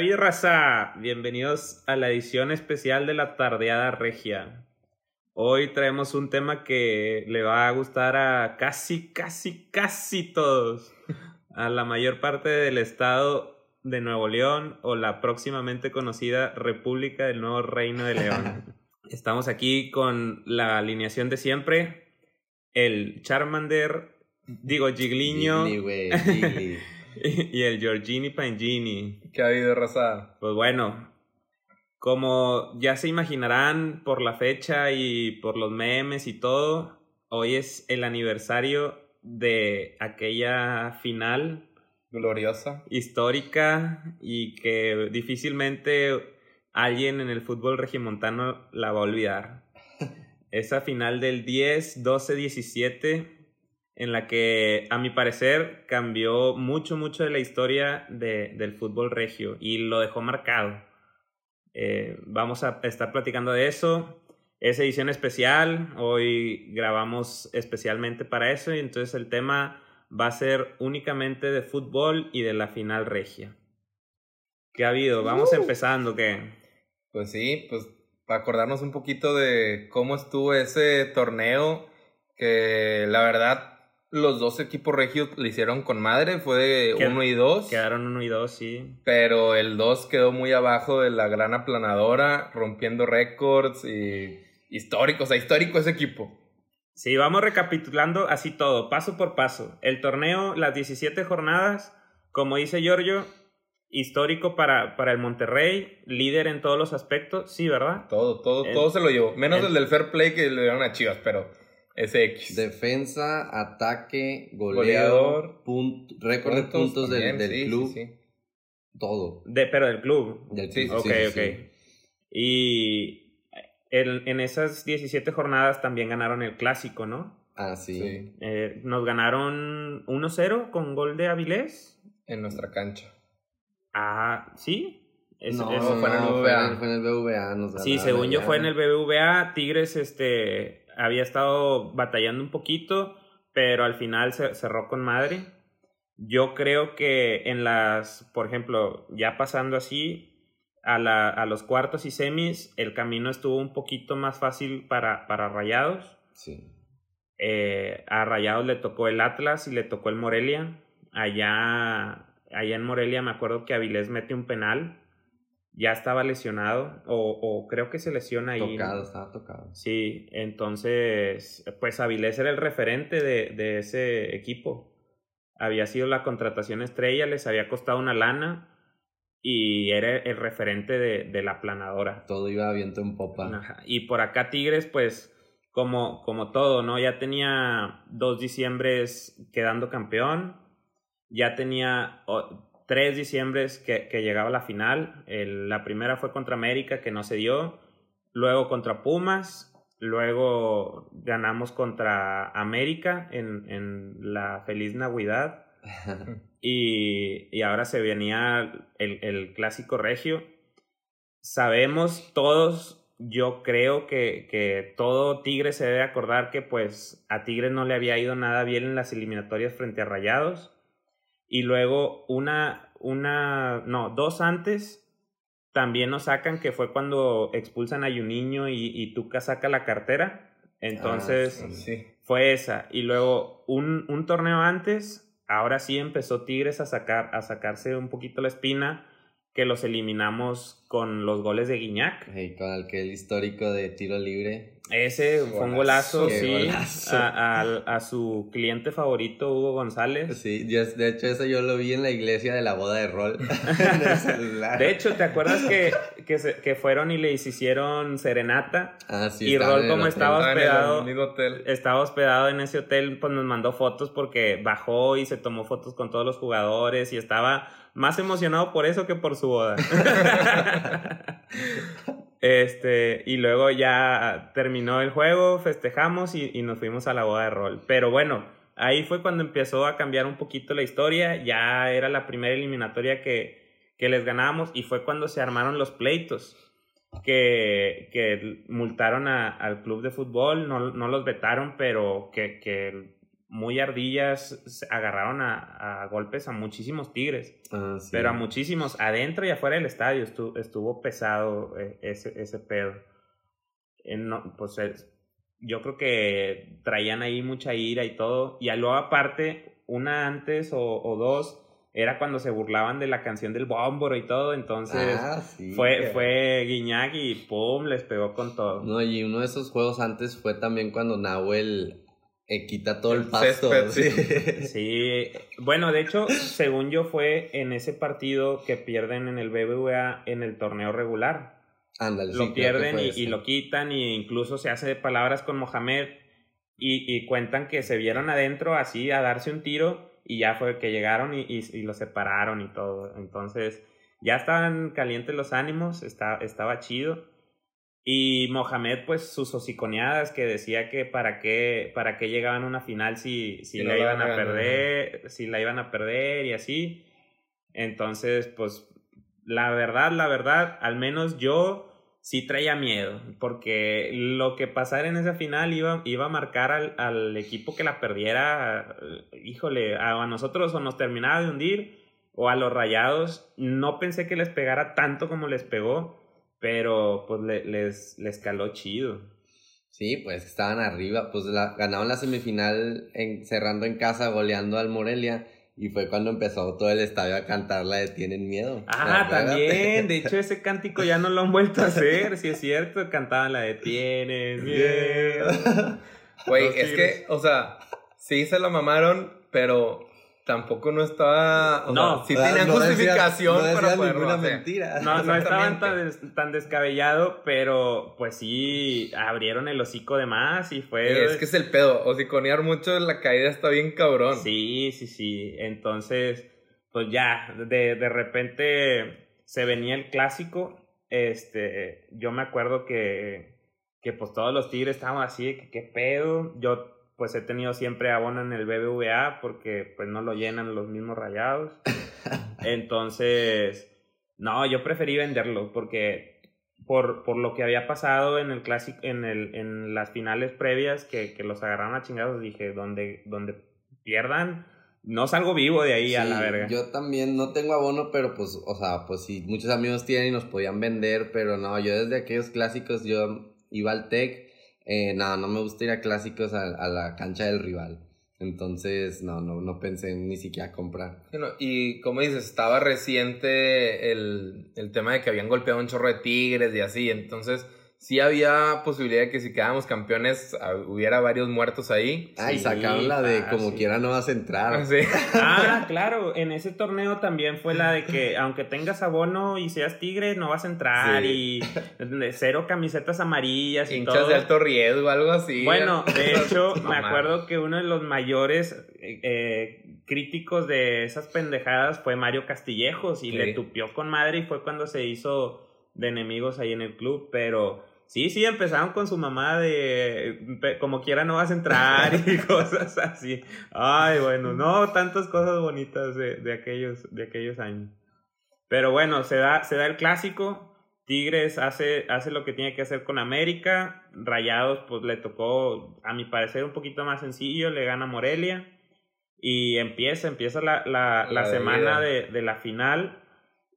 ¿Qué raza? Bienvenidos a la edición especial de la Tardeada Regia. Hoy traemos un tema que le va a gustar a casi, casi, casi todos. A la mayor parte del estado de Nuevo León o la próximamente conocida República del Nuevo Reino de León. Estamos aquí con la alineación de siempre. El Charmander, digo Gigliño. Gigli, güey, Gigli. y el Giorgini Pangini. ¿Qué ha habido, raza? Pues bueno, como ya se imaginarán por la fecha y por los memes y todo, hoy es el aniversario de aquella final Gloriosa. histórica y que difícilmente alguien en el fútbol regimontano la va a olvidar. Esa final del 10, 12, 17 en la que a mi parecer cambió mucho, mucho de la historia de, del fútbol regio y lo dejó marcado. Eh, vamos a estar platicando de eso. Es edición especial, hoy grabamos especialmente para eso y entonces el tema va a ser únicamente de fútbol y de la final regia. ¿Qué ha habido? Vamos empezando, ¿qué? Pues sí, pues para acordarnos un poquito de cómo estuvo ese torneo, que la verdad los dos equipos regios le hicieron con madre, fue de 1 y 2. Quedaron uno y dos, sí. Pero el 2 quedó muy abajo de la gran aplanadora, rompiendo récords y histórico, o sea, histórico ese equipo. Sí, vamos recapitulando así todo, paso por paso. El torneo, las 17 jornadas, como dice Giorgio, histórico para, para el Monterrey, líder en todos los aspectos, sí, ¿verdad? Todo, todo, El- todo se lo llevó. Menos el- el, del fair play que le dieron a Chivas, pero ese X. Defensa, ataque, Goleador, punt- récord de puntos del, también, del sí, club, sí, sí. todo. De, pero del club. Del Sí, club, ok, sí, ok. sí. Y en, en esas 17 jornadas también ganaron el clásico, ¿no? Ah, sí. Sí, Eh, nos ganaron 1-0 con gol de Avilés. en nuestra cancha. Ah, ¿sí? Es- no, fue en el BBVA. el- fue en el BBVA. nos Sí, según yo fue en el BBVA. Tigres este, había estado batallando un poquito, pero al final se cerró con madre. Yo creo que en las, por ejemplo, ya pasando así a, la, a los cuartos y semis, el camino estuvo un poquito más fácil para, para Rayados. Sí. Eh, a Rayados le tocó el Atlas y le tocó el Morelia. Allá, allá en Morelia me acuerdo que Avilés mete un penal. Ya estaba lesionado, o, o creo que se lesiona ahí. Tocado, estaba tocado. Sí, entonces, pues Avilés era el referente de, de ese equipo. Había sido la contratación estrella, les había costado una lana y era el referente de, de la planadora. Todo iba a viento en popa. Ajá. Y por acá Tigres, pues, como, como todo, ¿no? Ya tenía dos diciembres quedando campeón. Ya tenía tres diciembres que, que llegaba la final. El- la primera fue contra América, que no se dio. Luego contra Pumas. Luego ganamos contra América en, en la Feliz Navidad. Y, y ahora se venía el, el clásico regio. Sabemos todos, yo creo que, que todo Tigre se debe acordar que pues a Tigres no le había ido nada bien en las eliminatorias frente a Rayados. Y luego una, una, no, dos antes también nos sacan que fue cuando expulsan a Juninho y, y Tuca saca la cartera. Entonces, Ah, sí. Fue esa. Y luego un, un torneo antes, ahora sí empezó Tigres a, sacar, a sacarse un poquito la espina, que los eliminamos con los goles de Guiñac. Ey, con aquel histórico de tiro libre. Ese fue un golazo, sí, golazo. A, a- a su cliente favorito, Hugo González. Sí, yo- de hecho eso yo lo vi en la iglesia de la boda de rol. De hecho, ¿te acuerdas que, que, se- que fueron y le hicieron serenata? Ah, sí, y Rol como hotel. estaba Estaba en el hospedado, hotel. estaba hospedado en ese hotel, pues nos mandó fotos porque bajó y se tomó fotos con todos los jugadores y estaba más emocionado por eso que por su boda. este, y luego ya terminó el juego, festejamos y, y nos fuimos a la boda de rol. Pero bueno, ahí fue cuando empezó a cambiar un poquito la historia, ya era la primera eliminatoria que, que les ganábamos y fue cuando se armaron los pleitos. Que, que multaron a- al club de fútbol, no, no los vetaron, pero que, que muy ardillas, agarraron a, a golpes a muchísimos tigres. Ah, sí. Pero a muchísimos, adentro y afuera del estadio estuvo, estuvo pesado eh, ese, ese pedo. Eh, no, pues es- yo creo que traían ahí mucha ira y todo. Y luego aparte, una antes o, o dos, era cuando se burlaban de la canción del Bómboro y todo. Entonces Ah, sí, fue, que- fue Guiñac y pum, les pegó con todo. No, y uno de esos juegos antes fue también cuando Nahuel eh, quita todo el pasto. césped, sí. Sí, bueno, de hecho, según yo fue en ese partido que pierden en el BBVA en el torneo regular. Ándale, sí, lo pierden y, lo quitan y incluso se hace de palabras con Mohamed y, y cuentan que se vieron adentro así a darse un tiro y ya fue que llegaron y, y, y lo separaron y todo. Entonces ya estaban calientes los ánimos, está, estaba chido. Y Mohamed, pues sus hociconeadas que decía que para qué, para qué llegaban a una final si, si no la iban a ganar. perder, si la iban a perder y así. Entonces, pues la verdad, la verdad, al menos yo sí traía miedo, porque lo que pasara en esa final iba, iba a marcar al, al equipo que la perdiera, híjole, a, a nosotros o nos terminaba de hundir o a los rayados. No pensé que les pegara tanto como les pegó, pero pues le- les, les caló chido. Sí, pues estaban arriba, pues la, ganaron la semifinal en, cerrando en casa, goleando al Morelia, y fue cuando empezó todo el estadio a cantar la de Tienen Miedo. Ah, también. De hecho, ese cántico ya no lo han vuelto a hacer, si es cierto. Cantaban la de Tienes miedo. Güey, es que, o sea, sí se la mamaron, pero tampoco no estaba. O No, sea, sí tenían no decía- justificación no decía para poderlo ninguna hacer. mentira. No, no estaban tan, des- tan descabellado, pero pues sí abrieron el hocico de más y fue. Es que es el pedo. Osiconear mucho la caída está bien cabrón. Sí, sí, sí. Entonces, pues ya, de, de repente se venía el clásico. Este, yo me acuerdo que, que pues todos los tigres estaban así, de que qué pedo. Yo pues he tenido siempre abono en el BBVA porque pues no lo llenan los mismos rayados. Entonces, no, yo preferí venderlo porque por, por lo que había pasado en el clásico, en, el, en las finales previas que, que los agarraron a chingados, dije, donde, donde pierdan, no salgo vivo de ahí a la verga. Yo también no tengo abono, pero pues, o sea, pues sí, muchos amigos tienen y nos podían vender, pero no, yo desde aquellos clásicos yo iba al TEC, eh, no, no me gusta ir a clásicos a, a la cancha del rival. Entonces, no, no, no pensé en ni siquiera comprar. Bueno, y como dices, estaba reciente el, el tema de que habían golpeado un chorro de tigres y así, entonces sí había posibilidad de que si quedábamos campeones ah, hubiera varios muertos ahí. Ay, Sí, sacaron la de ah, como sí. quiera no vas a entrar. Sí. Ah, claro, en ese torneo también fue la de que aunque tengas abono y seas tigre, no vas a entrar y de cero camisetas amarillas y Hinchas todo. de alto riesgo, algo así. Bueno, de hecho, me acuerdo que uno de los mayores eh, eh, críticos de esas pendejadas fue Mario Castillejos y Sí. le tupió con madre y fue cuando se hizo de enemigos ahí en el club, pero sí, sí, empezaron con su mamá de como quiera no vas a entrar y cosas así. Ay, bueno, no, tantas cosas bonitas de, de aquellos, de aquellos años. Pero bueno, se da, se da el clásico. Tigres hace, hace lo que tiene que hacer con América. Rayados, pues le tocó, a mi parecer, un poquito más sencillo. Le gana Morelia. Y empieza, empieza la, la, la La semana de de, de la final.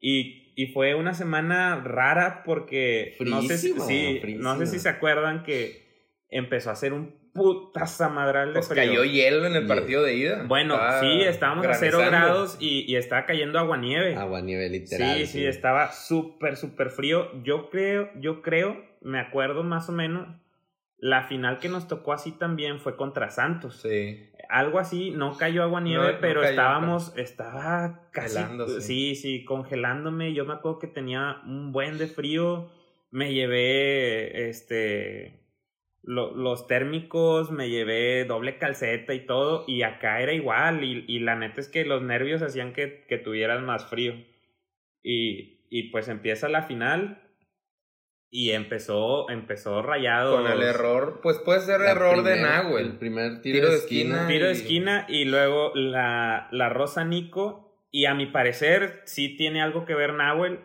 Y, y fue una semana rara porque no sé, si, sí, no sé si se acuerdan que empezó a hacer un putazamadral de Pues frío. cayó hielo en el partido de ida. Bueno, sí, estábamos a cero grados y, y estaba cayendo aguanieve. Agua nivel literal. Sí, sí, estaba súper, súper frío. Yo creo, yo creo, me acuerdo más o menos, la final que nos tocó así también fue contra Santos. Sí. Algo así, no cayó agua nieve, No, no pero cayó, estábamos, estaba casi, sí, sí, congelándome. Yo me acuerdo que tenía un buen de frío. Me llevé, este, lo- los térmicos, me llevé doble calceta y todo, y acá era igual, y, y la neta es que los nervios hacían que, que tuvieras más frío. Y, y pues empieza la final, y empezó, empezó rayado. Con el error, pues puede ser La error de Nahuel. El primer tiro, Tiro de esquina. esquina. Tiro de y- esquina y luego la, la Rosa Nico. Y a mi parecer sí tiene algo que ver Nahuel.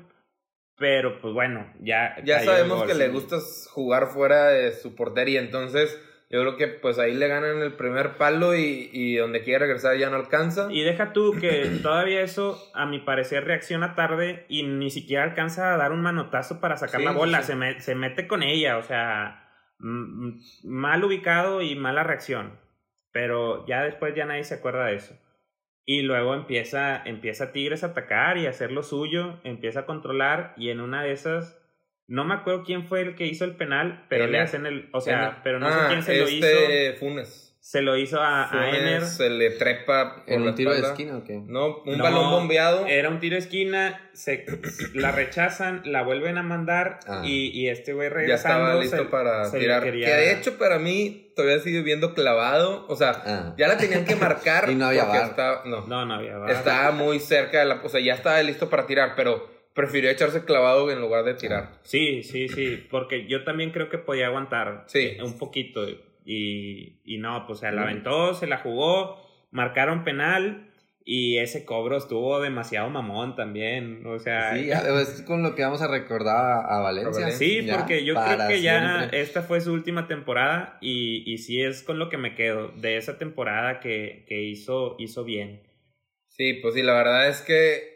Pero pues bueno, ya. Ya sabemos gol, que sí. le gusta jugar fuera de su portería, entonces Yo creo que pues ahí le ganan el primer palo y, y donde quiere regresar ya no alcanza. Y deja tú que todavía eso, a mi parecer, reacciona tarde y ni siquiera alcanza a dar un manotazo para sacar Sí, la bola. sí. Se, me- se mete con ella, o sea, mal ubicado y mala reacción. Pero ya después ya nadie se acuerda de eso. Y luego empieza, empieza Tigres a atacar y a hacer lo suyo, empieza a controlar y en una de esas, no me acuerdo quién fue el que hizo el penal, pero le hacen el, o sea, Ener. pero no Ah, sé quién se lo hizo. este Funes. Se lo hizo a, a Funes Ener. se le trepa por ¿En un tiro de esquina o qué? No, un No, balón bombeado. Era un tiro de esquina, se, la rechazan, la vuelven a mandar Ah. y, y este güey ya estaba listo se- para se tirar. quería- Que de hecho para mí todavía sigue viendo clavado. O sea, Ah. ya la tenían que marcar. Y no había VAR. estaba- no, No, no había VAR. estaba muy cerca de la. O sea, ya estaba listo para tirar, pero prefirió echarse clavado en lugar de tirar. Sí, sí, sí, porque yo también creo que podía aguantar Sí. un poquito y, y no, pues se la aventó, se la jugó, marcaron penal y ese cobro estuvo demasiado mamón también, o sea... Sí, ya, es con lo que vamos a recordar a, Valencia. Sí, Ya, porque yo creo que ya esta fue su última temporada y, y sí es con lo que me quedo, de esa temporada que, que hizo, hizo bien. Sí, pues sí, la verdad es que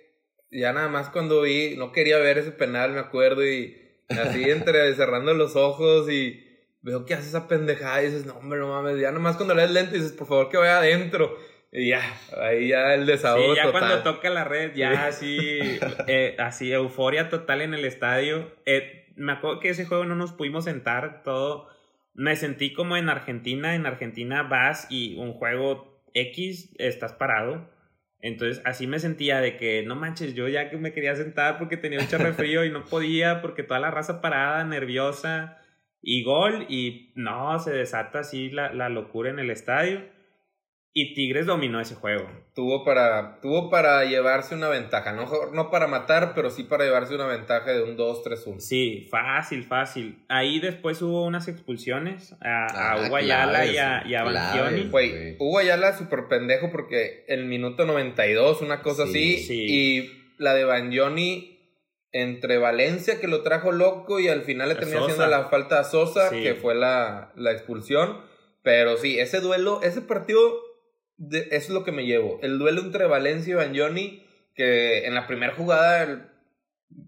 ya nada más cuando vi, no quería ver ese penal, me acuerdo, y así entre cerrando los ojos y veo que hace esa pendejada y dices, no, hombre, no mames, ya nada más cuando lees lento dices, por favor que vaya adentro. Y ya, ahí ya el desahogo Sí, ya total. cuando toca la red, ya así, eh, así, euforia total en el estadio. Eh, me acuerdo que ese juego no nos pudimos sentar todo. Me sentí como en Argentina. En Argentina vas y un juego X estás parado. Entonces así me sentía de que no manches, yo ya que me quería sentar porque tenía un chorro de frío y no podía porque toda la raza parada, nerviosa y gol y no, se desata así la, la locura en el estadio. Y Tigres dominó ese juego. Tuvo para, tuvo para llevarse una ventaja, no, no para matar, pero sí para llevarse una ventaja de un 2-3-1. Sí, fácil, fácil. Ahí después hubo unas expulsiones a, a Ah, Hugo Ayala y a, y a. Banchioni. Güey, Hugo Ayala súper pendejo porque el minuto 92, una cosa Sí, así, sí. y la de Banjoni entre Valencia, que lo trajo loco, y al final le terminó haciendo la falta a Sosa, Sí. que fue la, la expulsión. Pero sí, ese duelo, ese partido, de- eso es lo que me llevo. El duelo entre Valencia y Banjoni, que en la primera jugada, el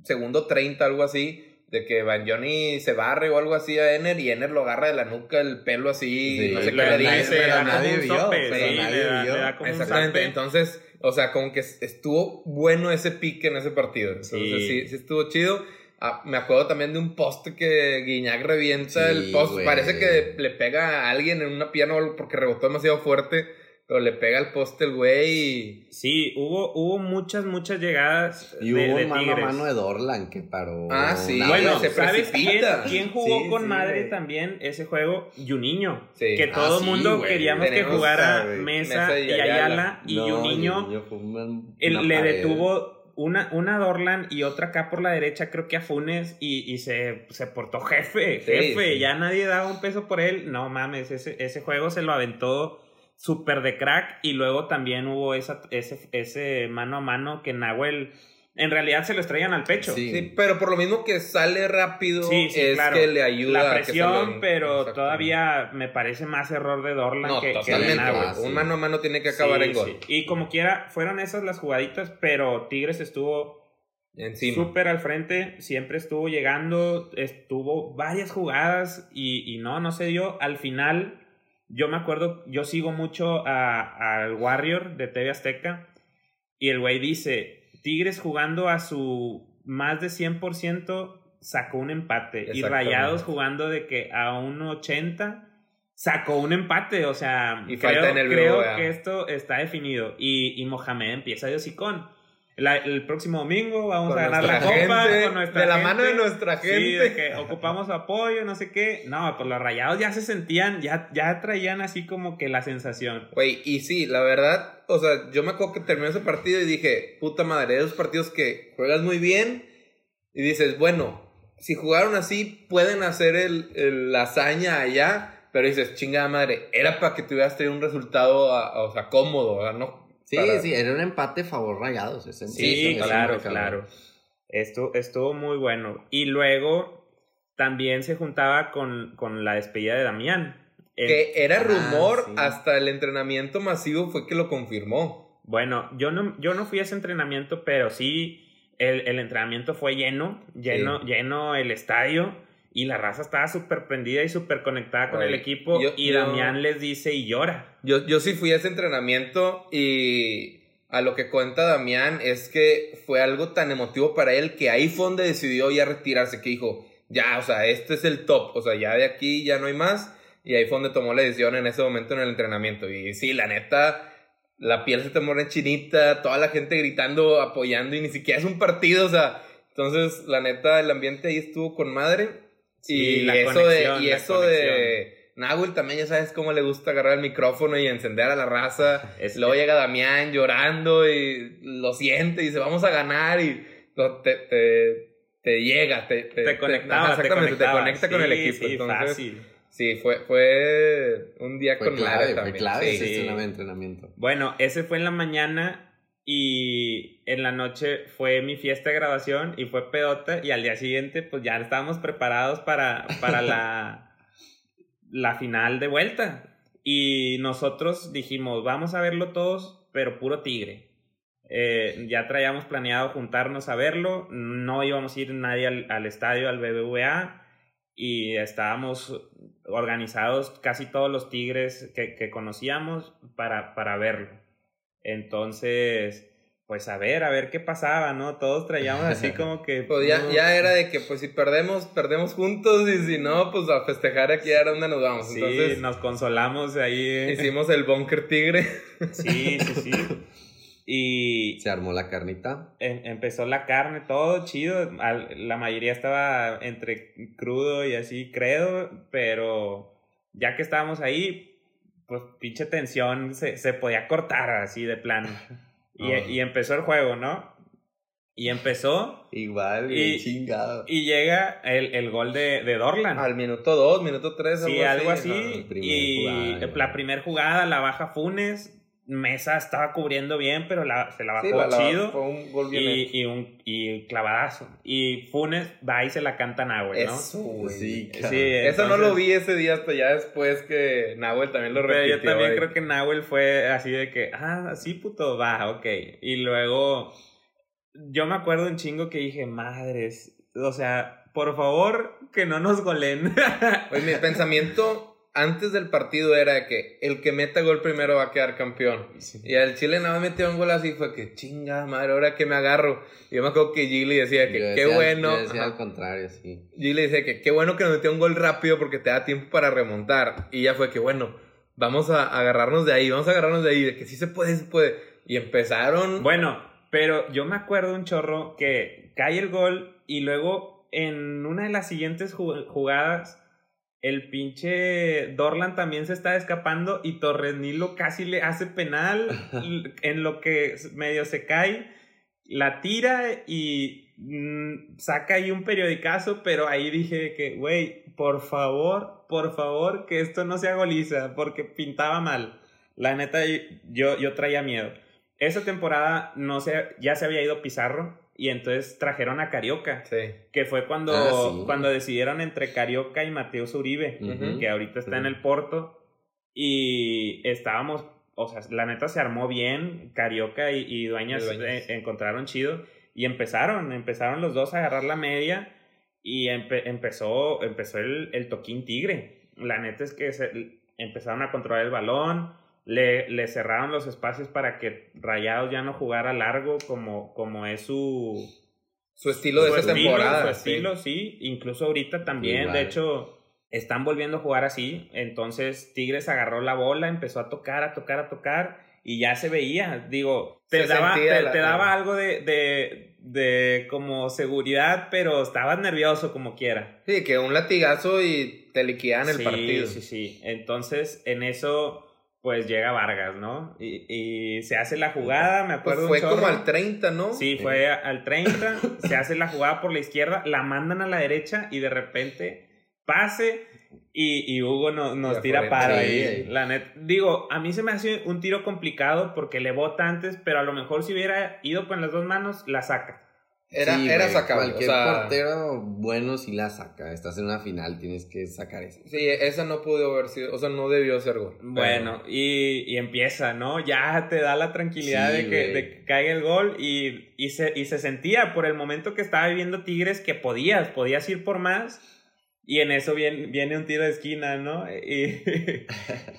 segundo 30, algo así, de que Banjoni se barre o algo así a Ener y Ener lo agarra de la nuca, el pelo así, Sí, no sé qué Le- dice. nadie vio, sope, pero sí, nadie le da- vio. le da como un Exactamente, entonces, o sea, como que estuvo bueno ese pique en ese partido. Entonces, Sí. sí, sí, estuvo chido. Ah, me acuerdo también de un poste que Guiñac revienta Sí, el poste. güey. Parece que le pega a alguien en una pierna o algo porque rebotó demasiado fuerte, pero le pega al poste el güey y... Sí, hubo, hubo muchas, muchas llegadas Y de, hubo de mano Tigres. a mano de Dorlan que paró. Ah, sí. una Bueno, se. ¿sabes quién, quién jugó Sí, con sí, madre güey. también ese juego? Juninho. Sí. Que Ah, todo el sí, mundo güey. queríamos que jugara a, Mesa, Mesa y Ayala, y No, una le pared. detuvo una, una Dorlan y otra acá por la derecha, creo que a Funes, y, y se, se portó jefe, Sí, jefe, sí. ya nadie daba un peso por él. No mames, ese, ese juego se lo aventó súper de crack y luego también hubo esa, ese, ese mano a mano que Nahuel en realidad se lo estrellan al pecho. Sí. Sí, pero por lo mismo que sale rápido, Sí, sí, es claro. que le ayuda. La a que presión, lo- pero todavía me parece más error de Dorlan No, que, que totalmente. Nahuel. Ah, sí. Un mano a mano tiene que acabar Sí, en gol. sí. Y como quiera, fueron esas las jugaditas, pero Tigres estuvo Encima. súper al frente, siempre estuvo llegando, estuvo varias jugadas y, y no, no se dio. Al final, yo me acuerdo, yo sigo mucho a- al Warrior de TV Azteca y el güey dice, Tigres jugando a su más de 100% sacó un empate y. Rayados jugando de que a un 80 sacó un empate, o sea, Y creo, falta en el creo BBVA. que esto está definido y, y Mohamed empieza de hocicón. La- el próximo domingo vamos Con a ganar la copa con nuestra de la gente. mano de nuestra Sí, gente. de que ocupamos apoyo, no sé qué. No, pues los rayados ya se sentían, ya, ya traían así como que la sensación. Güey, y sí, la verdad, o sea, yo me acuerdo que terminó ese partido y dije, puta madre, esos partidos que juegas muy bien y dices, bueno, si jugaron así, pueden hacer el, el- la hazaña allá, pero dices, chingada madre, era para que tuvieras tenido un resultado, a- a- o sea, cómodo, ¿verdad? ¿no? Sí, Para- sí, era un empate favor rayados. ese- Sí, claro, claro. Esto estuvo muy bueno. Y luego también se juntaba con, con la despedida de Damián. Que era Ah, rumor, sí. hasta el entrenamiento masivo fue que lo confirmó. Bueno, yo no, yo no fui a ese entrenamiento, pero sí el, el entrenamiento fue lleno, lleno, lleno el estadio y la raza estaba súper prendida y súper conectada con Oye, el equipo yo- y yo- Damián les dice y llora. Yo, yo sí fui a ese entrenamiento y a lo que cuenta Damián es que fue algo tan emotivo para él que ahí fue donde decidió ya retirarse, que dijo, ya, o sea, este es el top, o sea, ya de aquí ya no hay más. Y ahí fue donde tomó la decisión en ese momento en el entrenamiento. Y sí, la neta, la piel se te muere chinita, toda la gente gritando, apoyando y ni siquiera es un partido, o sea, entonces la neta, el ambiente ahí estuvo con madre. Sí, y la eso conexión, de, y la eso de Nahuel también ya sabes cómo le gusta agarrar el micrófono y encender a la raza. Es Luego que- llega Damián llorando y lo siente y dice vamos a ganar y lo- te, te, te llega, te, te, te conectaba, ajá, te, exactamente, te conecta con el equipo. sí, Entonces, fácil. sí, fue, fue un día Fue con clave, fue también. clave Sí. ese entrenamiento. Bueno, ese fue en la mañana y en la noche fue mi fiesta de grabación y fue pedota y al día siguiente pues ya estábamos preparados para, para la, la final de vuelta. Y nosotros dijimos, vamos a verlo todos, pero puro tigre. Eh, ya traíamos planeado juntarnos a verlo, no íbamos a ir nadie al, al estadio, al BBVA, y estábamos organizados casi todos los tigres que, que conocíamos para, para verlo. Entonces, pues a ver, a ver qué pasaba, ¿no? Todos traíamos así como que... Pues ya, ya era de que pues si perdemos, perdemos juntos y si no, pues a festejar aquí era donde nos vamos. Sí, Entonces nos consolamos ahí. eh. hicimos el bunker tigre. Sí, sí, sí. Y Se armó la carnita. em- empezó la carne, todo chido. Al- La mayoría estaba entre crudo y así, creo, pero ya que estábamos ahí, pues pinche tensión se, se podía cortar así de plano. Y, y empezó el juego, ¿no? Y empezó Igual, Y- bien chingado. y llega el, el gol de, de Dorlan. Al minuto 2, minuto 3, Sí, algo así. primer Y jugada, la primera jugada la baja Funes. Mesa estaba cubriendo bien, pero la, se la bajó Sí, la- la- chido. fue un gol bien y, un y clavadazo. Y Funes va y se la canta a Nahuel, ¿no? Eso, güey. Sí, Sí, cabrón. Eso no lo vi ese día hasta ya después que Nahuel también lo Pero repitió. yo también güey. creo que Nahuel fue así de que, ah, sí, puto, va, ok. Y luego, yo me acuerdo un chingo que dije, madres, o sea, por favor, que no nos golen. Pues mi pensamiento antes del partido era que el que meta gol primero va a quedar campeón. Y al Chile nada más metió un gol así, fue que chingada madre, ahora que me agarro. Y yo me acuerdo que Gili decía que qué bueno. Yo decía al contrario, sí. Gili decía que qué bueno que nos metió un gol rápido porque te da tiempo para remontar. Y ya fue que bueno, vamos a agarrarnos de ahí, vamos a agarrarnos de ahí, de que sí se puede, se puede. Y empezaron. Bueno, pero yo me acuerdo un chorro que cae el gol y luego en una de las siguientes ju- jugadas el pinche Dorlan también se está escapando y Torres Nilo casi le hace penal en lo que medio se cae, la tira y mm, saca ahí un periodicazo, pero ahí dije que, güey, por favor, por favor, que esto no sea goliza, porque pintaba mal. La neta, yo, yo traía miedo. Esa temporada no se, ya se había ido Pizarro y entonces trajeron a Carioca, Sí. que fue cuando, Ah, sí. cuando decidieron entre Carioca y Mateus Uribe, que ahorita está en el Porto. Y estábamos, o sea, la neta se armó bien, Carioca y, y Dueñas, Y Dueñas. eh, encontraron chido y empezaron, empezaron los dos a agarrar la media y empe- empezó, empezó el, el toquín tigre. La neta es que se- empezaron a controlar el balón, le, le cerraron los espacios para que Rayados ya no jugara largo como, como es su, Su estilo de su esa estilo, temporada. su sí. estilo, sí. Incluso ahorita también, Igual. de hecho, están volviendo a jugar así. Entonces Tigres agarró la bola, empezó a tocar, a tocar, a tocar. Y ya se veía, digo, te Se daba, te, la- te daba algo de, de, de como seguridad, pero estabas nervioso como quiera. Sí, que un latigazo y te liquidan el sí, partido. Sí, sí. Entonces, en eso, pues llega Vargas, ¿no? Y, y se hace la jugada, me Pues acuerdo. un fue como al 30, ¿no? Sí, fue al 30, se hace la jugada por la izquierda, la mandan a la derecha y de repente pase y, y Hugo no- nos Y tira sí. ahí. La net, digo, a mí se me hace un tiro complicado porque le bota antes, pero a lo mejor si hubiera ido con las dos manos, la saca. Era, Sí, era sacable. Cualquier o sea, portero bueno sí la saca. Estás en una final, tienes que sacar eso. Sí, esa no pudo haber sido, o sea, no debió ser gol. Bueno, y, y empieza, ¿no? Ya te da la tranquilidad Sí, de, que, de que caiga el gol y, y, se, y se sentía por el momento que estaba viviendo Tigres que podías, podías ir por más. Y en eso viene, viene un tiro de esquina, ¿no? Y,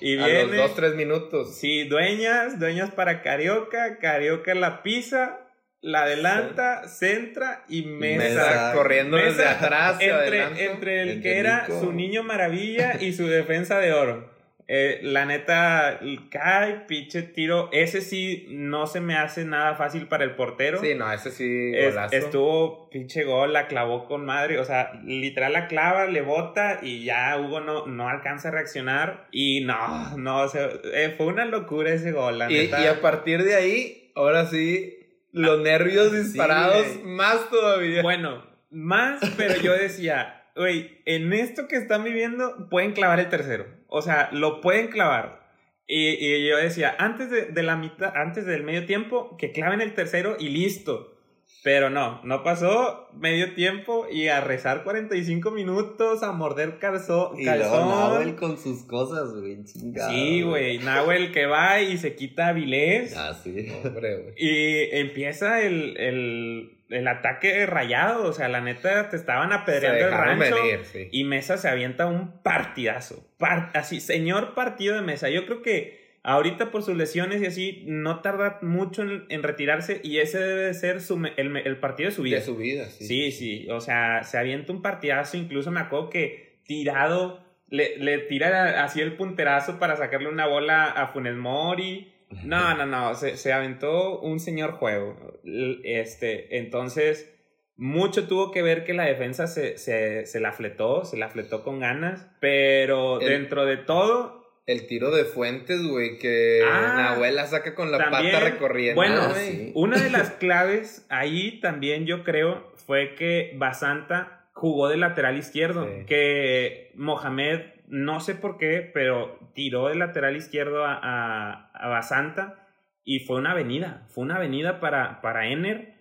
y a viene... los dos, tres minutos. Sí, dueñas, dueñas para Carioca, Carioca la pisa, la adelanta, centra y mesa. Mesa. corriendo Mesa desde atrás entre, entre el que era su niño maravilla y su defensa de oro. Eh, la neta, cae, pinche tiro. Ese sí no se me hace nada fácil para el portero. Sí, no, ese sí, Es- estuvo pinche gol, la clavó con madre. O sea, literal la clava, le bota y ya Hugo no, no alcanza a reaccionar. Y no, no, o sea, eh, fue una locura ese gol, la y, neta. y a partir de ahí, ahora sí, los nervios sí, disparados más todavía. Bueno, más, pero yo decía, güey, en esto que están viviendo pueden clavar el tercero. O sea, lo pueden clavar. Y, y yo decía, antes de, de la mitad, antes del medio tiempo, que claven el tercero y listo. Pero no, no pasó medio tiempo y a rezar 45 minutos, a morder calzó, Y luego calzón. Nahuel con sus cosas, güey. chingado, Sí, güey, Nahuel que va y se quita a Vilés. Ah, sí. Hombre, güey. Y empieza el, el, el ataque rayado. O sea, la neta te estaban apedreando el rancho. venir, sí. Y Mesa se avienta un partidazo. Par- así, señor partido de Mesa. Yo creo que ahorita por sus lesiones y así, no tarda mucho en, en retirarse. Y ese debe de ser su el, partido de su vida. De su vida, sí. Sí, sí, o sea, se avienta un partidazo, incluso me acuerdo que tirado, le, le tira así el punterazo para sacarle una bola a Funes Mori. No, no, no, se, se aventó un señor juego. Este, entonces, mucho tuvo que ver que la defensa se, se, se la fletó, se la fletó con ganas, pero El- dentro de todo, El tiro de Fuentes, güey, que Ah, Nahuel la saca con la también, pata recorriendo. Bueno, Ah, sí. Una de las claves ahí también yo creo fue que Basanta jugó de lateral izquierdo, Sí. que Mohamed, no sé por qué, pero tiró de lateral izquierdo a, a, a Basanta y fue una avenida, fue una avenida para, para Ener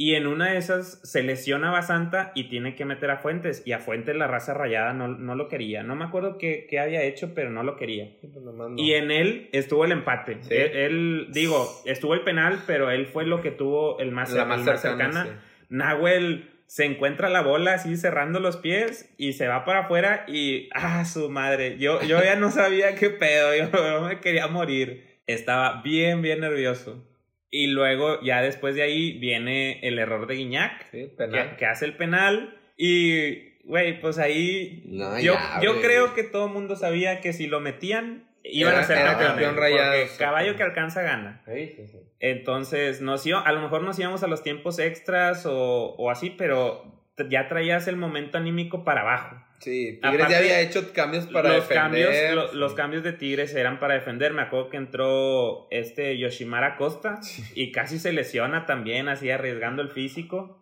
y en una de esas se lesiona Basanta y tiene que meter a Fuentes y a Fuentes la raza rayada no, no lo quería, no me acuerdo qué, qué había hecho, pero no lo quería. Pues no. Y en él estuvo el empate. Sí. Él, él, digo, estuvo el penal, pero él fue lo que tuvo el más, la el más más cercana. Nahuel se encuentra la bola así cerrando los pies y se va para afuera y ¡ah, su madre! Yo, yo ya no sabía qué pedo, yo, yo me quería morir. Estaba bien, bien nervioso. Y luego, ya después de ahí, viene el error de Guiñac, Sí, que, hace el penal y, güey, pues ahí No, yo, ya, yo creo que todo el mundo sabía que si lo metían iban Era- a ser campeón rayado, porque exacto. caballo que alcanza gana. Sí, sí, sí. Entonces, nos iba- a lo mejor nos íbamos a los tiempos extras o, o así, pero ya traías el momento anímico para abajo. Sí, Tigres Aparte, ya había hecho cambios para los, defender. cambios, lo- los cambios de Tigres eran para defender. Me acuerdo que entró este Yoshimara Costa y casi se lesiona también, así arriesgando el físico.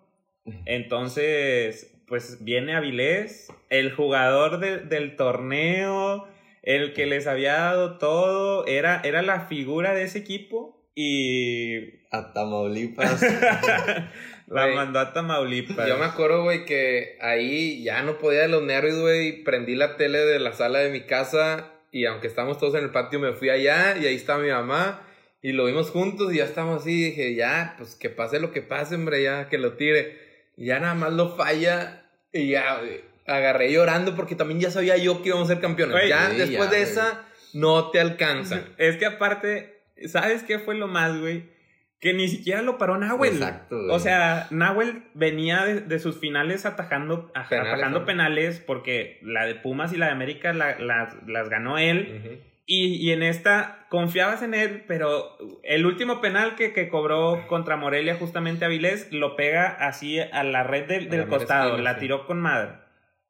Entonces, pues viene Avilés, el jugador de- del torneo, el que les había dado todo, era, era la figura de ese equipo y A Tamaulipas. la Güey, mandó a Tamaulipas. Yo me acuerdo, güey, que ahí ya no podía de los nervios, güey. Prendí la tele de la sala de mi casa y aunque estábamos todos en el patio, me fui allá y ahí estaba mi mamá y lo vimos juntos y ya estábamos así. Y dije, ya, pues que pase lo que pase, hombre, ya, que lo tire. Y ya nada más lo falla y ya, agarré llorando porque también ya sabía yo que íbamos a ser campeones. Ya después ya, de esa, no te alcanza. Es que aparte, ¿sabes qué fue lo más, güey? Que ni siquiera lo paró Nahuel. Exacto, güey. O sea, Nahuel venía de, de sus finales atajando, aj- Penales, atajando ¿no? penales porque la de Pumas y la de América la- las- las ganó él. Y, y en esta confiabas en él, pero el último penal que, que cobró contra Morelia, justamente Avilés, lo pega así a la red del, del la costado, esquina, la sí. tiró con madre.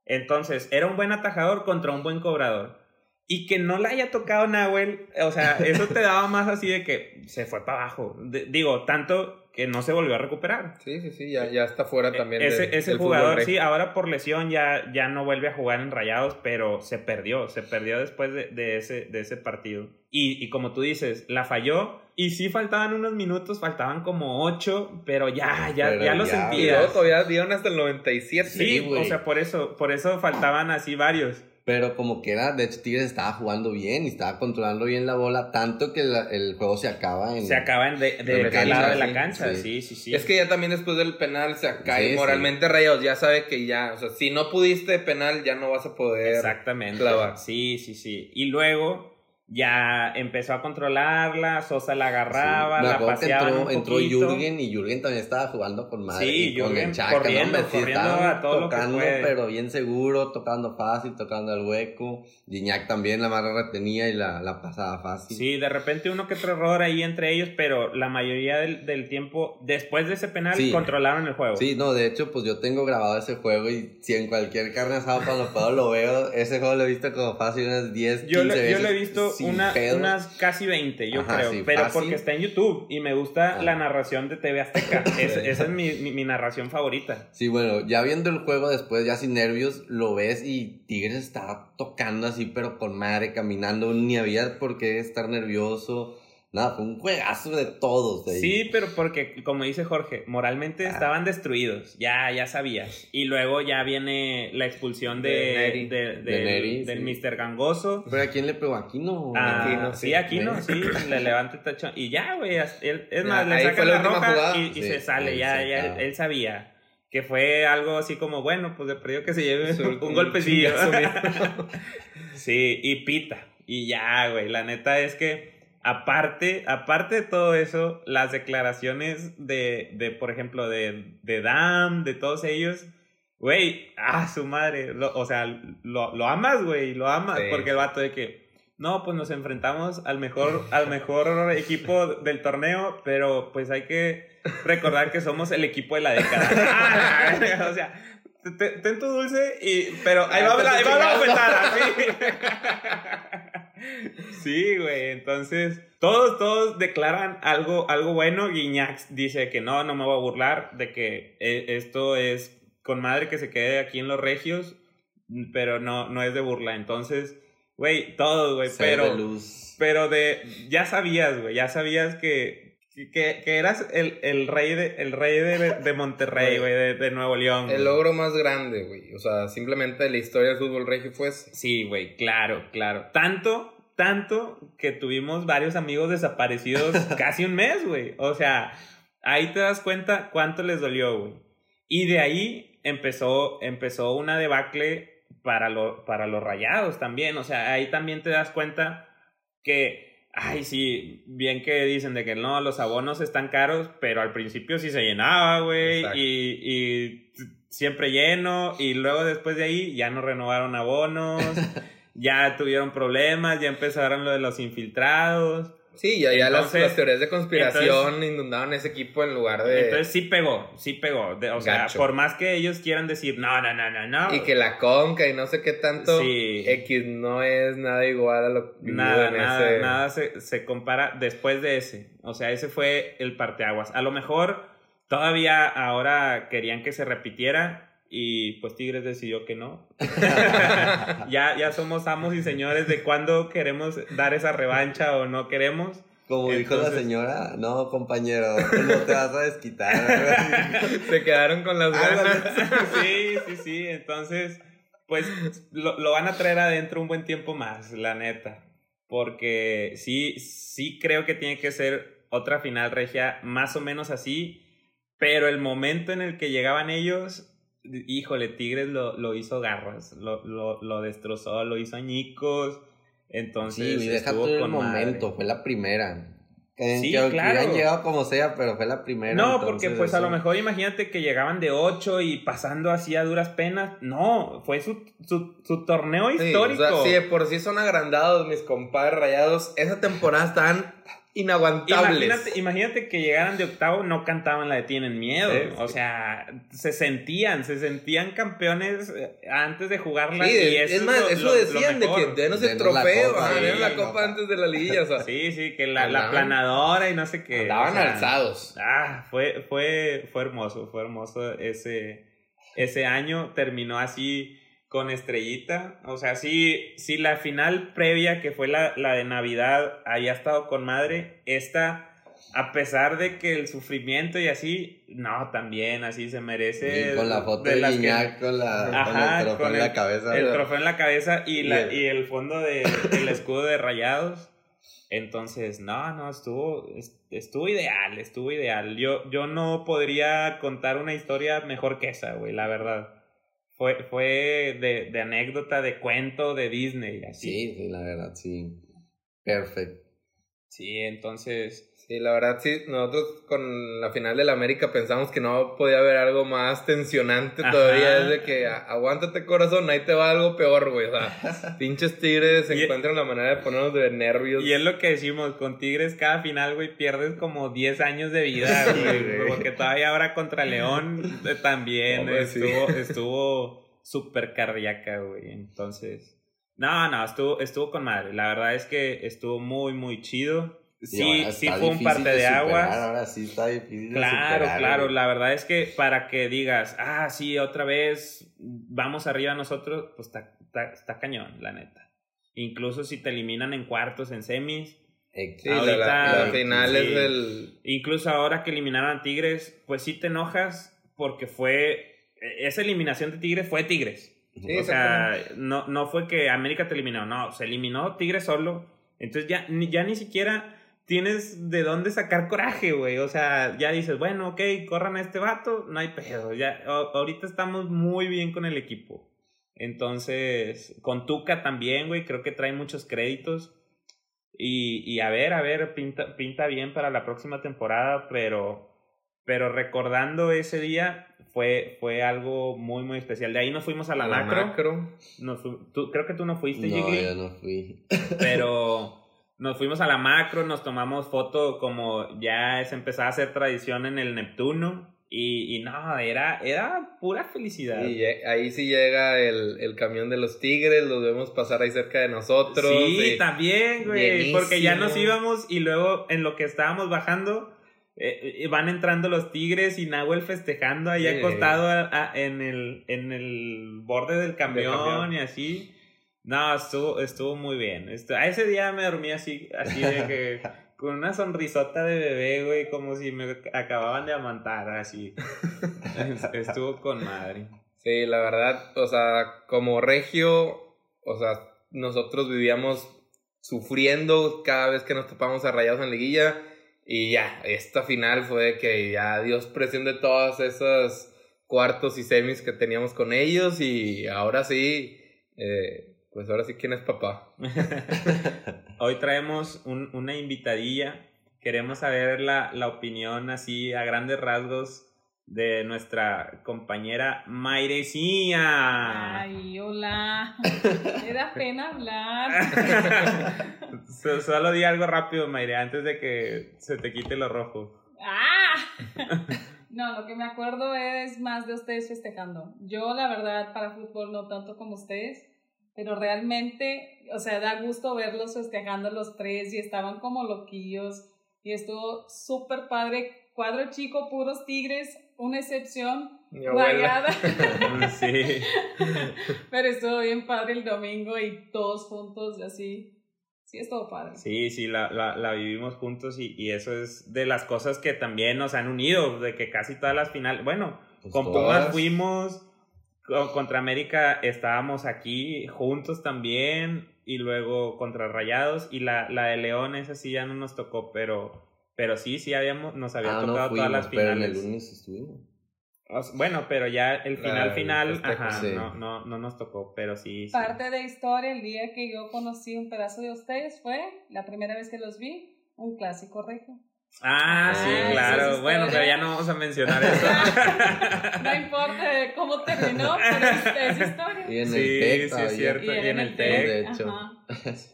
Entonces, era un buen atajador contra un buen cobrador. Y que no le haya tocado Nahuel, o sea, eso te daba más así de que se fue para abajo. De- digo, tanto que no se volvió a recuperar. Sí, sí, sí, ya, ya está fuera también. E, Ese, de- ese del jugador, sí, ahora por lesión ya, ya no vuelve a jugar en Rayados, pero se perdió, se perdió después de, de ese, de ese partido. Y, y como tú dices, la falló. Y sí faltaban unos minutos, faltaban como ocho, pero ya, ya, Pero ya lo ya, Y sentías. luego todavía dieron hasta el 97. Sí, Sí, o sea, por eso, por eso faltaban así varios. Pero como que era, de hecho Tigres estaba jugando bien y estaba controlando bien la bola, tanto que la- el juego se acaba en... Se acaban de, de, De de cancha, lado de la cancha, sí. sí, sí, sí. Es que ya también después del penal se cae Sí, sí. moralmente Rayados. Ya sabe que ya, o sea, si no pudiste penal, ya no vas a poder. Exactamente. clavar. Sí, sí, sí. Y luego ya empezó a controlarla, Sosa la agarraba, Sí. La paseaba entró, un entró. Jürgen y Jürgen también estaba jugando con madre. Sí, y con Jürgen el Chaca, corriendo, a todo lo que tocando, puede. pero bien seguro, tocando fácil, tocando al hueco. Gignac también la marra retenía y la, la pasaba fácil. Sí, de repente uno que otro error ahí entre ellos, pero la mayoría del, del tiempo, después de ese penal, Sí. controlaron el juego. Sí, no, de hecho, pues yo tengo grabado ese juego y si en cualquier carne asada cuando puedo lo veo, ese juego lo he visto como fácil unas 10, 15 Yo, lo- veces. yo lo he visto sin una- pedos. unas casi 20, yo Ajá, creo. sí, pero fácil. porque está en YouTube y me gusta Ah. la narración de TV Azteca. Es- esa es mi, mi- mi narración favorita. Sí, bueno, ya viendo el juego después, ya sin nervios, lo ves y Tigres estaba tocando así, pero con madre, caminando, ni había por qué estar nervioso. Nada, fue un juegazo de todos. de ahí. Sí, pero porque, como dice Jorge, moralmente Ah. estaban destruidos. Ya, ya sabías. Y luego ya viene la expulsión de, De Neri. de- De del- Neri, del sí. Mr. Gangoso. ¿Pero a quién le pegó? ¿Aquí no? Ah, Aquino, sí, sí. aquí no, Neri. sí, le levanta el tachón. Y ya, güey, es Ya, más, le sacan la la roja y, y Sí, se sale. Ya, se ya, él sabía que fue algo así como, bueno, pues de perdido que se lleve un un golpecillo. sí, y pita. Y ya, güey, la neta es que aparte, aparte de todo eso, las declaraciones de, de por ejemplo, de, de Dam, de todos ellos, güey, ah, su madre, lo- o sea, lo, lo amas, güey, lo amas, Sí. porque el vato de que, no, pues nos enfrentamos al mejor, al mejor equipo del torneo, pero pues hay que recordar que somos el equipo de la década. O sea, ten tu dulce y, pero ahí va, la- ahí va la bofetada, sí. Sí, güey, entonces todos, todos declaran algo, algo bueno. Guiñac dice que no, no me voy a burlar de que eh, esto es con madre que se quede aquí en los regios, pero no, no es de burla. Entonces, güey, todos, güey, pero, luz. pero de, ya sabías, güey, ya sabías que, que, que eras el, el rey de, el rey de, de Monterrey, güey, de, de Nuevo León. El logro más grande, güey. O sea, simplemente la historia del fútbol regio fue ese. Sí, güey, claro, claro. Tanto, tanto que tuvimos varios amigos desaparecidos casi un mes, güey. O sea, ahí te das cuenta cuánto les dolió, güey. Y de ahí empezó, empezó una debacle para, lo, para los rayados también. O sea, ahí también te das cuenta que, ay, sí, bien que dicen de que no, los abonos están caros, pero al principio sí se llenaba, güey. Y, y siempre lleno. Y luego después de ahí ya no renovaron abonos. ya tuvieron problemas, ya empezaron lo de los infiltrados. Sí, ya, ya las, Entonces- las teorías de conspiración inundaban ese equipo en lugar de... Entonces sí pegó, sí pegó. De- o sea, por más que ellos quieran decir, no, no, no, no, no. Y que la conca y no sé qué tanto Sí. X no es nada igual a lo que Nada, en nada, ese- nada se, se compara después de ese. O sea, ese fue el parteaguas. A lo mejor todavía ahora querían que se repitiera y pues Tigres decidió que no. ya, ya somos amos y señores de cuándo queremos dar esa revancha o no queremos. Como dijo la Entonces- señora, no, compañero, no te vas a desquitar. Se quedaron con las ganas. sí, sí, sí. Entonces, pues lo, lo van a traer adentro un buen tiempo más, la neta. Porque sí, sí creo que tiene que ser otra final regia más o menos así. Pero el momento en el que llegaban ellos, híjole, Tigres lo, lo hizo garras, lo, lo, lo destrozó, lo hizo añicos. Entonces, Sí, y deja estuvo todo el con madre. momento, fue la primera. Que, Sí, que- que claro. hubieran llegado como sea, pero fue la primera. No, porque pues a lo eso- mejor imagínate que llegaban de 8 y pasando así a duras penas. No, fue su, su, su torneo Sí, histórico. o sea, si de por sí son agrandados mis compadres rayados, esa temporada estaban inaguantables. Imagínate, imagínate que llegaran de octavo, no cantaban la de Tienen Miedo. Sí, sí. O sea, se sentían, se sentían campeones eh, antes de jugarla. Sí, y es, eso más, lo- eso lo decían de que denos el Denos la trofeo, copa, ah, sí, denos la la copa antes de la liguilla, o sea, Sí, sí, que la, la Andaban- planadora y no sé qué. andaban o sea, alzados. Ah, fue, fue, fue hermoso, fue hermoso ese, ese año. Terminó así con estrellita. O sea, sí, sí la final previa, que fue la, la de Navidad, había estado con madre. Esta, a pesar de que el sufrimiento y así, no, también así se merece. Y con la foto de de, que- Guiñac con, la, Ajá, con el trofeo con en la cabeza. el trofeo en la cabeza y, la, Y el- y el fondo de, el escudo de rayados. Entonces, no, no, estuvo, es- estuvo ideal, estuvo ideal. Yo, yo no podría contar una historia mejor que esa, güey, la verdad. Fue, fue de, de anécdota, de cuento, de Disney, así. Sí, sí, la verdad, sí. Perfecto. Sí, entonces, Sí, la verdad, sí, nosotros con la final del América pensamos que no podía haber algo más tensionante Ajá. todavía. Es de que "A- aguántate, corazón, ahí te va algo peor, güey. O sea, pinches tigres Y- encuentran la manera de ponernos de nervios. y es lo que decimos, con Tigres cada final, güey, pierdes como 10 años de vida, güey. porque todavía ahora contra León eh, también Hombre, sí. estuvo, estuvo súper cardíaca, güey. Entonces, no, no, estuvo, estuvo con madre. La verdad es que estuvo muy, muy chido. Sí, ahora sí fue un parte de, aguas. Ahora sí está difícil. Claro, superar, claro. güey. La verdad es que para que digas, ah, sí, otra vez vamos arriba nosotros, pues está, está, está cañón, la neta. Incluso si te eliminan en cuartos, en semis. Sí, la, la- ahorita- la final sí. es del. Incluso ahora que eliminaron a Tigres, pues sí te enojas porque fue. Esa eliminación de Tigres fue Tigres. Sí, o sea, no, no fue que América te eliminó, no, se eliminó Tigres solo. Entonces ya, ni- ya ni siquiera tienes de dónde sacar coraje, güey. O sea, ya dices, bueno, ok, corran a este vato, no hay pedo. Ya, a- ahorita estamos muy bien con el equipo. Entonces, con Tuca también, güey, creo que trae muchos créditos. Y, y a ver, a ver, pinta, pinta bien para la próxima temporada, pero, pero recordando ese día fue, fue algo muy, muy especial. De ahí nos fuimos a la, macro. Nos fu- tú- creo que tú no fuiste, No, yo no fui. pero nos fuimos a la macro, nos tomamos foto como ya se empezaba a hacer tradición en el Neptuno. Y, y no, era, era pura felicidad. Y ahí sí llega el, el camión de los tigres, los vemos pasar ahí cerca de nosotros. Sí, también, güey. Porque ya nos íbamos y luego en lo que estábamos bajando, eh, eh, van entrando los tigres y Nahuel festejando ahí Sí. acostado a- a- en, el, en el borde del camión, camión. y así. No, estuvo, estuvo muy bien. A ese día me dormí así, así de que con una sonrisota de bebé, güey, como si me acababan de amantar, así. Estuvo con madre. Sí, la verdad, o sea, como regio, o sea, nosotros vivíamos sufriendo cada vez que nos topamos a rayados en liguilla. Y ya, esta final fue que ya Dios presión de todos esos cuartos y semis que teníamos con ellos. Y ahora sí, eh, pues ahora sí, ¿quién es papá? Hoy traemos un- una invitadilla. Queremos saber la, la opinión así a grandes rasgos de nuestra compañera Mairecía. Ay, hola. Me da pena hablar. So- Solo di algo rápido, Mayre, antes de que se te quite lo rojo. ¡Ah! No, lo que me acuerdo es más de ustedes festejando. Yo, la verdad, para fútbol no tanto como ustedes, pero realmente, o sea, da gusto verlos festejando los tres y estaban como loquillos y estuvo súper padre. Cuadro chico, puros tigres, una excepción, rayada. Sí. pero estuvo bien padre el domingo y todos juntos, así. Sí, estuvo padre. Sí, sí, la, la, la vivimos juntos y, y eso es de las cosas que también nos han unido, de que casi todas las finales, bueno, Pues con todas. Pumas fuimos, contra América estábamos aquí juntos también y luego contra Rayados y la, la de León esa sí ya no nos tocó, pero, pero sí, sí habíamos, nos había Ah, no tocado todas las fuimos, pero en el finales. lunes estuvimos. O sea, bueno, pero ya el final La- final, el festejo, ajá, sí. no, no, no nos tocó, pero sí. sí. Parte de historia, el día que yo conocí un pedazo de ustedes fue la primera vez que los vi, un clásico regio. Ah, sí, Ah, claro. es Bueno, pero ya no vamos a mencionar eso. No importa cómo terminó, pero es, es historia. Y en Sí, el TEC sí, es cierto. y en el TEC. de hecho. Ajá.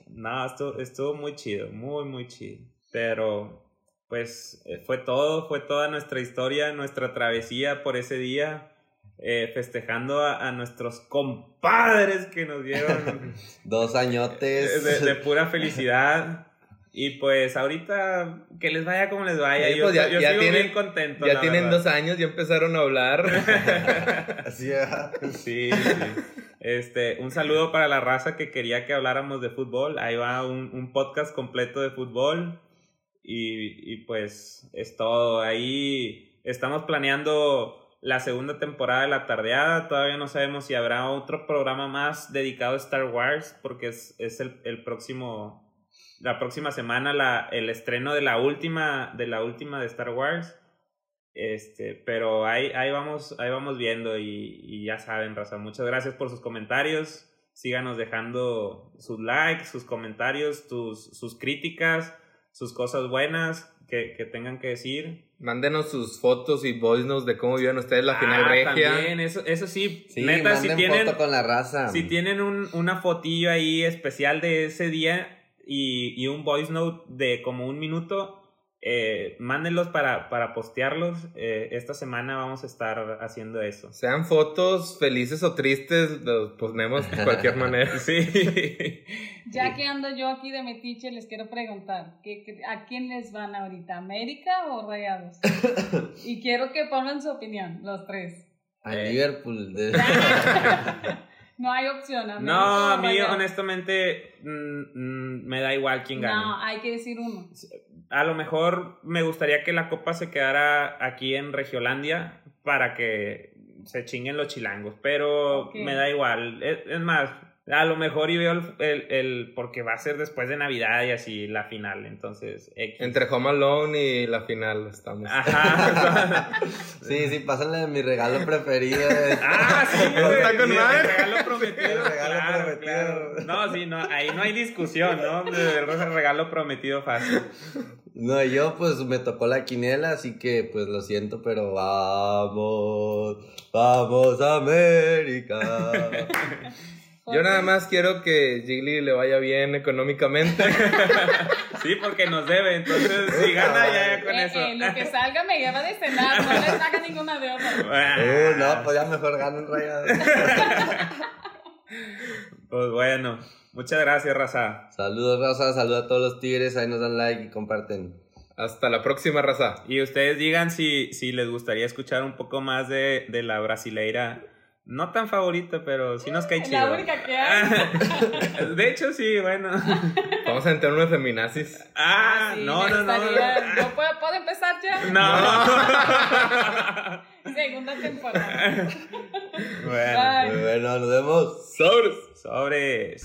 No, estuvo, estuvo muy chido, muy, muy chido. Pero pues eh, fue todo, fue toda nuestra historia, nuestra travesía por ese día. Eh, festejando a, nuestros compadres que nos dieron dos añotes de, de, pura felicidad. Y pues ahorita que les vaya como les vaya. yo, pues ya, yo sigo tienen, bien contento. Ya tienen dos años, ya empezaron a hablar. Así Sí, sí. Este, un saludo para la raza que quería que habláramos de fútbol. Ahí va un, un podcast completo de fútbol. Y, y pues es todo. Ahí estamos planeando la segunda temporada de La Tardeada. Todavía no sabemos si habrá otro programa más dedicado a Star Wars, porque es, es el, el, próximo la próxima semana la, el estreno de la última de la última de Star Wars. Este, pero ahí, ahí vamos, ahí vamos viendo y, y ya saben, Raza, muchas gracias por sus comentarios. Síganos dejando sus likes, sus comentarios, tus, sus críticas, sus cosas buenas que, que tengan que decir. Mándenos sus fotos y voice notes de cómo vieron ustedes la final Ah, regia. También, eso, eso sí, Sí, neta, si tienen, foto con la raza. si tienen un, una fotillo ahí especial de ese día y, y un voice note de como un minuto, eh, mándenlos para, para postearlos. Eh, esta semana vamos a estar haciendo eso. Sean fotos felices o tristes, los ponemos de cualquier manera. Sí. Ya que ando yo aquí de metiche, les quiero preguntar, ¿qué, qué- a quién les van ahorita? ¿América o Rayados? y quiero que pongan su opinión, los tres. A. Liverpool. No hay opción. América No, o a mí honestamente mm, mm, me da igual quién gane. No, hay que decir uno. A lo mejor me gustaría que la copa se quedara aquí en Regiolandia para que se chinguen los chilangos, pero me da igual. Es, es más, a lo mejor y veo el, el, el- porque va a ser después de Navidad y así la final, entonces X. Entre Home Alone y la final estamos. Ajá. Sí, sí, pásenle mi regalo preferido. de- Ah, sí, güey, está con sí, madre. el regalo prometido. El regalo claro, prometido. claro. No, sí, no, ahí no hay discusión, ¿no? El regalo prometido fácil. No, yo pues me tocó la quiniela, así que pues lo siento, pero vamos, vamos América. Yo nada más quiero que Gigli le vaya bien económicamente. Sí, porque nos debe, entonces si gana ya, con Eh, eso. eh, lo que salga me lleva de cenar, no le saca ninguna de otra. Uh, no, pues ya mejor ganan rayados. Pues bueno, muchas gracias, Raza. Saludos, raza, saludos a todos los tigres, ahí nos dan like y comparten. Hasta la próxima, raza. Y ustedes digan si, si les gustaría escuchar un poco más de, de la brasileira. No tan favorita, pero sí nos cae chido. La única que hay. De hecho, sí, bueno. Vamos a entrar unos feminazis. Ah, sí, no, no, no. gustaría- ¿Yo puedo, puedo empezar ya? No. Segunda temporada. bueno, Bye. Bueno, nos vemos. ¡Sobres! sobres.